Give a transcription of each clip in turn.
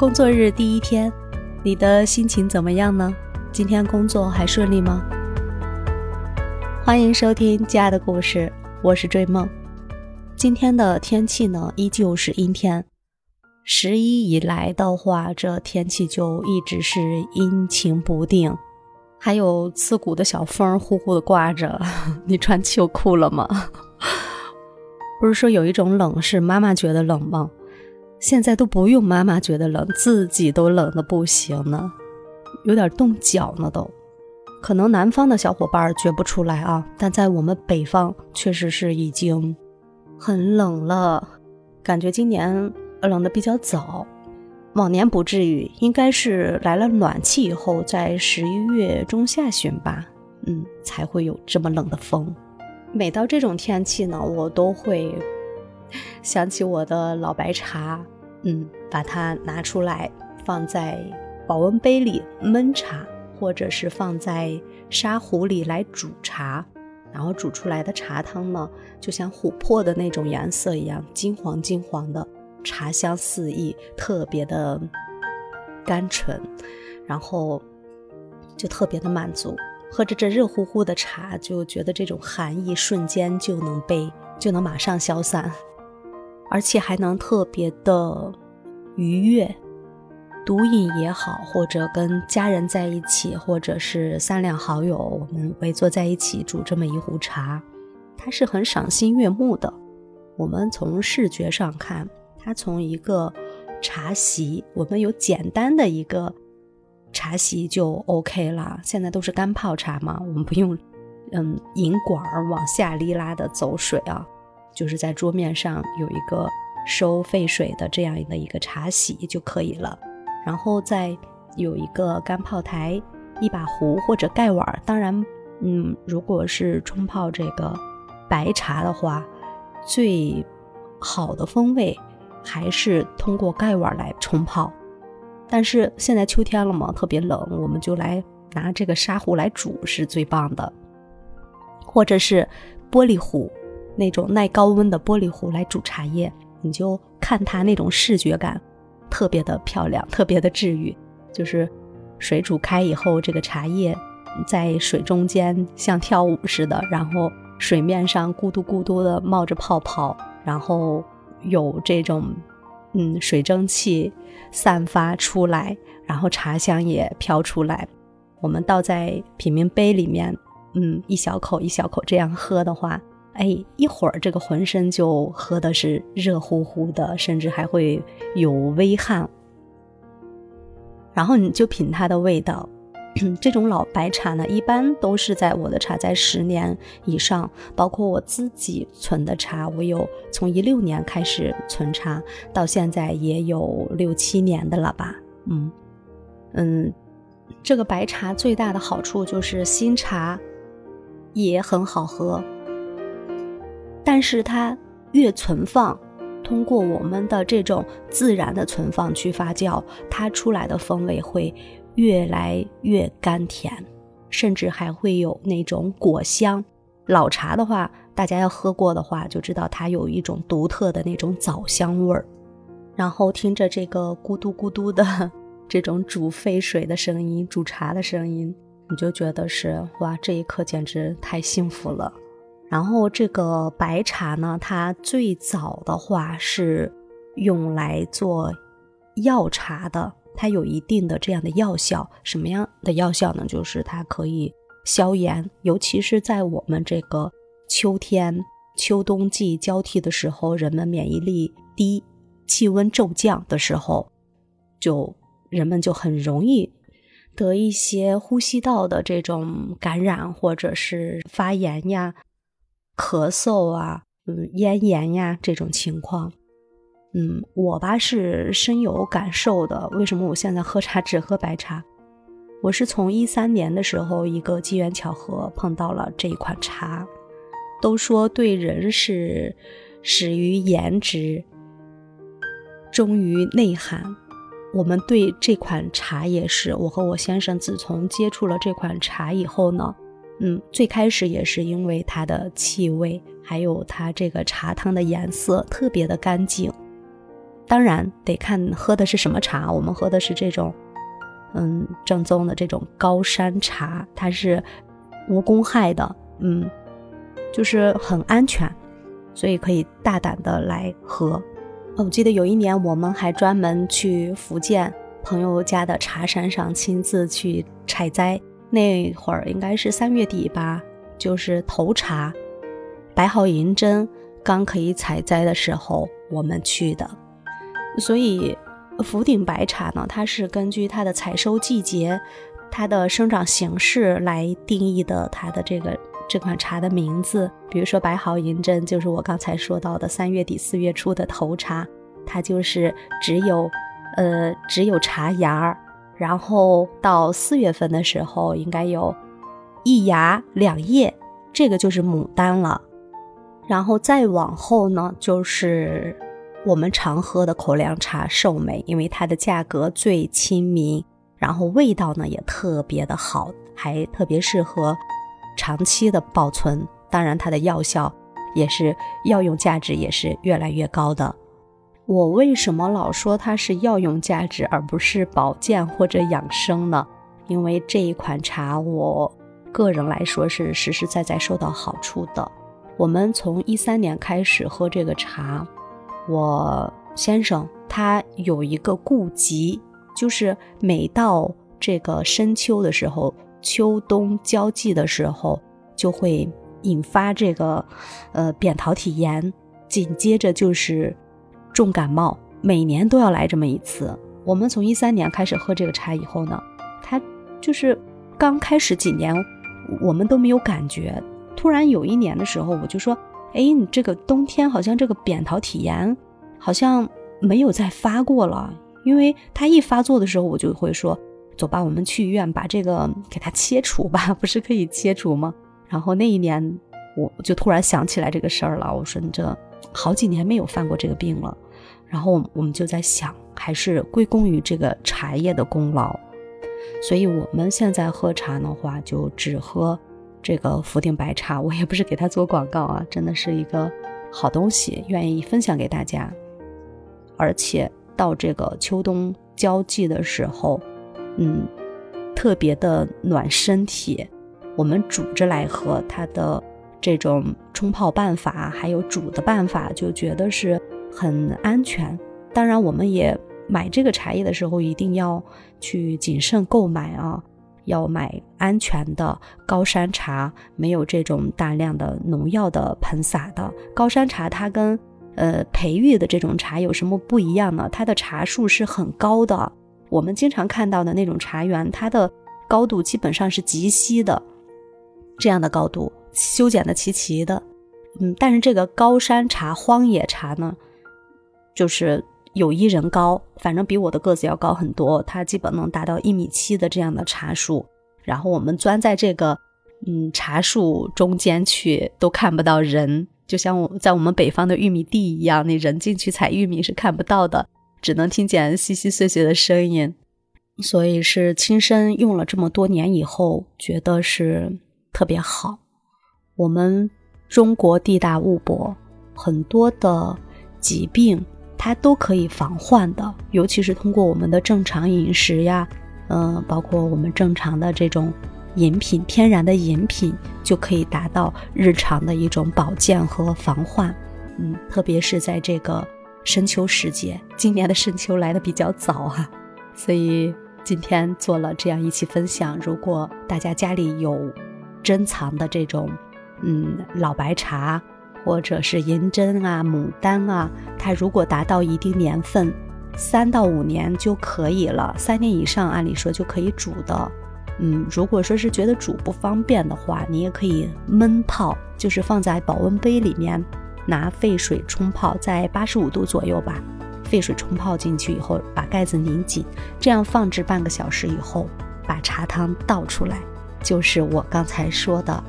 工作日第一天，你的心情怎么样呢？今天工作还顺利吗？欢迎收听《家的故事》，我是追梦。今天的天气呢，依旧是阴天。十一以来的话，这天气就一直是阴晴不定，还有刺骨的小风呼呼的刮着。你穿秋裤了吗？不是说有一种冷是妈妈觉得冷吗？现在都不用妈妈觉得冷，自己都冷的不行呢，有点冻脚呢都。可能南方的小伙伴觉不出来啊，但在我们北方确实是已经很冷了，感觉今年冷的比较早，往年不至于，应该是来了暖气以后，在十一月中下旬吧，嗯，才会有这么冷的风。每到这种天气呢，我都会。想起我的老白茶，嗯，把它拿出来放在保温杯里焖茶，或者是放在砂壶里来煮茶，然后煮出来的茶汤呢，就像琥珀的那种颜色一样，金黄金黄的，茶香四溢，特别的甘醇，然后就特别的满足。喝着这热乎乎的茶，就觉得这种寒意瞬间就能被就能马上消散。而且还能特别的愉悦，独饮也好，或者跟家人在一起，或者是三两好友，我们围坐在一起煮这么一壶茶，它是很赏心悦目的。我们从视觉上看，它从一个茶席，我们有简单的一个茶席就 OK 了。现在都是干泡茶嘛，我们不用嗯引管往下沥拉的走水啊。就是在桌面上有一个收沸水的这样的一个茶洗就可以了，然后再有一个干泡台、一把壶或者盖碗。当然，嗯，如果是冲泡这个白茶的话，最好的风味还是通过盖碗来冲泡。但是现在秋天了嘛，特别冷，我们就来拿这个砂壶来煮是最棒的，或者是玻璃壶。那种耐高温的玻璃壶来煮茶叶，你就看它那种视觉感，特别的漂亮，特别的治愈。就是水煮开以后，这个茶叶在水中间像跳舞似的，然后水面上咕嘟咕嘟的冒着泡泡，然后有这种嗯水蒸气散发出来，然后茶香也飘出来。我们倒在品茗杯里面，嗯，一小口一小口这样喝的话。哎，一会儿这个浑身就喝的是热乎乎的，甚至还会有微汗。然后你就品它的味道，这种老白茶呢，一般都是在我的茶在十年以上，包括我自己存的茶，我有从一六年开始存茶，到现在也有六七年的了吧。嗯嗯，这个白茶最大的好处就是新茶也很好喝。但是它越存放，通过我们的这种自然的存放去发酵，它出来的风味会越来越甘甜，甚至还会有那种果香。老茶的话，大家要喝过的话就知道它有一种独特的那种枣香味儿。然后听着这个咕嘟咕嘟的这种煮沸水的声音、煮茶的声音，你就觉得是哇，这一刻简直太幸福了。然后这个白茶呢，它最早的话是用来做药茶的，它有一定的这样的药效。什么样的药效呢？就是它可以消炎，尤其是在我们这个秋天、秋冬季交替的时候，人们免疫力低、气温骤降的时候，就人们就很容易得一些呼吸道的这种感染，或者是发炎呀。咳嗽啊，嗯，咽炎呀，这种情况，嗯，我吧是深有感受的。为什么我现在喝茶只喝白茶？我是从一三年的时候，一个机缘巧合碰到了这一款茶。都说对人是始于颜值，忠于内涵。我们对这款茶也是，我和我先生自从接触了这款茶以后呢。嗯，最开始也是因为它的气味，还有它这个茶汤的颜色特别的干净，当然得看喝的是什么茶，我们喝的是这种，嗯，正宗的这种高山茶，它是无公害的，嗯，就是很安全，所以可以大胆的来喝。我记得有一年我们还专门去福建朋友家的茶山上亲自去采摘，那会儿应该是三月底吧，就是头茶，白毫银针刚可以采摘的时候，我们去的。所以，福鼎白茶呢，它是根据它的采收季节、它的生长形式来定义的它的这个这款茶的名字。比如说白毫银针，就是我刚才说到的三月底四月初的头茶，它就是只有呃只有茶芽儿，然后到四月份的时候应该有一芽两叶，这个就是牡丹了。然后再往后呢，就是。我们常喝的口粮茶寿眉，因为它的价格最亲民，然后味道呢也特别的好，还特别适合长期的保存。当然，它的药效也是药用价值也是越来越高的。我为什么老说它是药用价值而不是保健或者养生呢？因为这一款茶，我个人来说是实实在在受到好处的。我们从一三年开始喝这个茶。我先生他有一个痼疾，就是每到这个深秋的时候，秋冬交际的时候，就会引发这个呃扁桃体炎，紧接着就是重感冒，每年都要来这么一次。我们从一三年开始喝这个茶以后呢，他就是刚开始几年我们都没有感觉，突然有一年的时候，我就说。哎，你这个冬天好像这个扁桃体炎，好像没有再发过了。因为它一发作的时候，我就会说：“走吧，我们去医院把这个给它切除吧，不是可以切除吗？”然后那一年，我就突然想起来这个事儿了。我说：“你这好几年没有犯过这个病了。”然后我们就在想，还是归功于这个茶叶的功劳。所以我们现在喝茶的话，就只喝。这个福鼎白茶，我也不是给他做广告啊，真的是一个好东西，愿意分享给大家。而且到这个秋冬交际的时候，嗯，特别的暖身体。我们煮着来喝，它的这种冲泡办法，还有煮的办法，就觉得是很安全。当然，我们也买这个茶叶的时候，一定要去谨慎购买啊。要买安全的高山茶，没有这种大量的农药的喷洒的高山茶。它跟呃培育的这种茶有什么不一样呢？它的茶树是很高的。我们经常看到的那种茶园，它的高度基本上是极稀的，这样的高度修剪的齐齐的。嗯，但是这个高山茶、荒野茶呢，就是。有一人高，反正比我的个子要高很多。它基本能达到一米七的这样的茶树，然后我们钻在这个嗯茶树中间去，都看不到人，就像我在我们北方的玉米地一样，那人进去采玉米是看不到的，只能听见稀稀碎碎的声音。所以是亲身用了这么多年以后，觉得是特别好。我们中国地大物博，很多的疾病。它都可以防患的，尤其是通过我们的正常饮食呀，嗯，包括我们正常的这种饮品，天然的饮品就可以达到日常的一种保健和防患。嗯，特别是在这个深秋时节，今年的深秋来的比较早啊，所以今天做了这样一期分享。如果大家家里有珍藏的这种，嗯，老白茶。或者是银针啊、牡丹啊，它如果达到一定年份，三到五年就可以了。三年以上，按理说就可以煮的。嗯，如果说是觉得煮不方便的话，你也可以闷泡，就是放在保温杯里面，拿沸水冲泡，在八十五度左右吧，沸水冲泡进去以后，把盖子拧紧，这样放置半个小时以后，把茶汤倒出来，就是我刚才说的。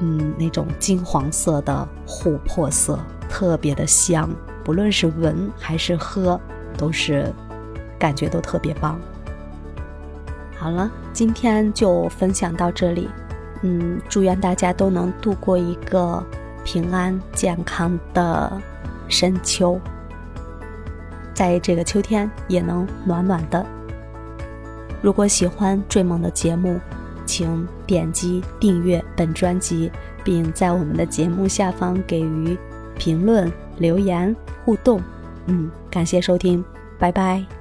嗯，那种金黄色的琥珀色，特别的香，不论是闻还是喝，都是感觉都特别棒。好了，今天就分享到这里。嗯，祝愿大家都能度过一个平安健康的深秋。在这个秋天也能暖暖的。如果喜欢追梦的节目，请点击订阅本专辑，并在我们的节目下方给予评论、留言互动。嗯，感谢收听，拜拜。